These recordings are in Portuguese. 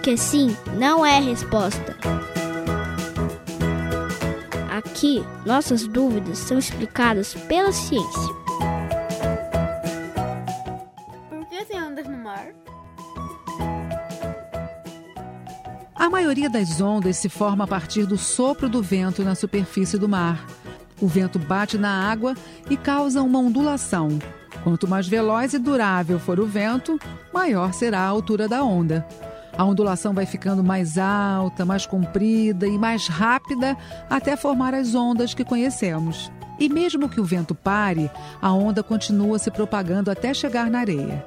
Porque sim não é resposta. Aqui, nossas dúvidas são explicadas pela ciência. Por que tem ondas no mar? A maioria das ondas se forma a partir do sopro do vento na superfície do mar. O vento bate na água e causa uma ondulação. Quanto mais veloz e durável for o vento, maior será a altura da onda. A ondulação vai ficando mais alta, mais comprida e mais rápida até formar as ondas que conhecemos. E mesmo que o vento pare, a onda continua se propagando até chegar na areia.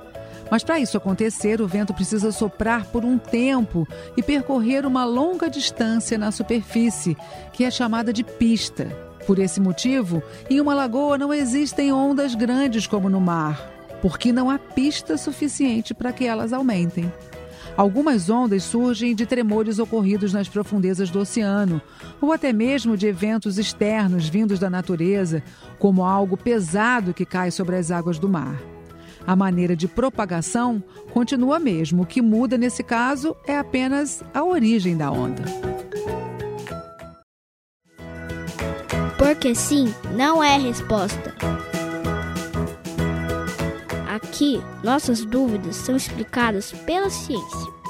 Mas para isso acontecer, o vento precisa soprar por um tempo e percorrer uma longa distância na superfície, que é chamada de pista. Por esse motivo, em uma lagoa não existem ondas grandes como no mar, porque não há pista suficiente para que elas aumentem. Algumas ondas surgem de tremores ocorridos nas profundezas do oceano, ou até mesmo de eventos externos vindos da natureza, como algo pesado que cai sobre as águas do mar. A maneira de propagação continua mesmo, o que muda nesse caso é apenas a origem da onda. Porque sim não é resposta. Aqui, nossas dúvidas são explicadas pela ciência.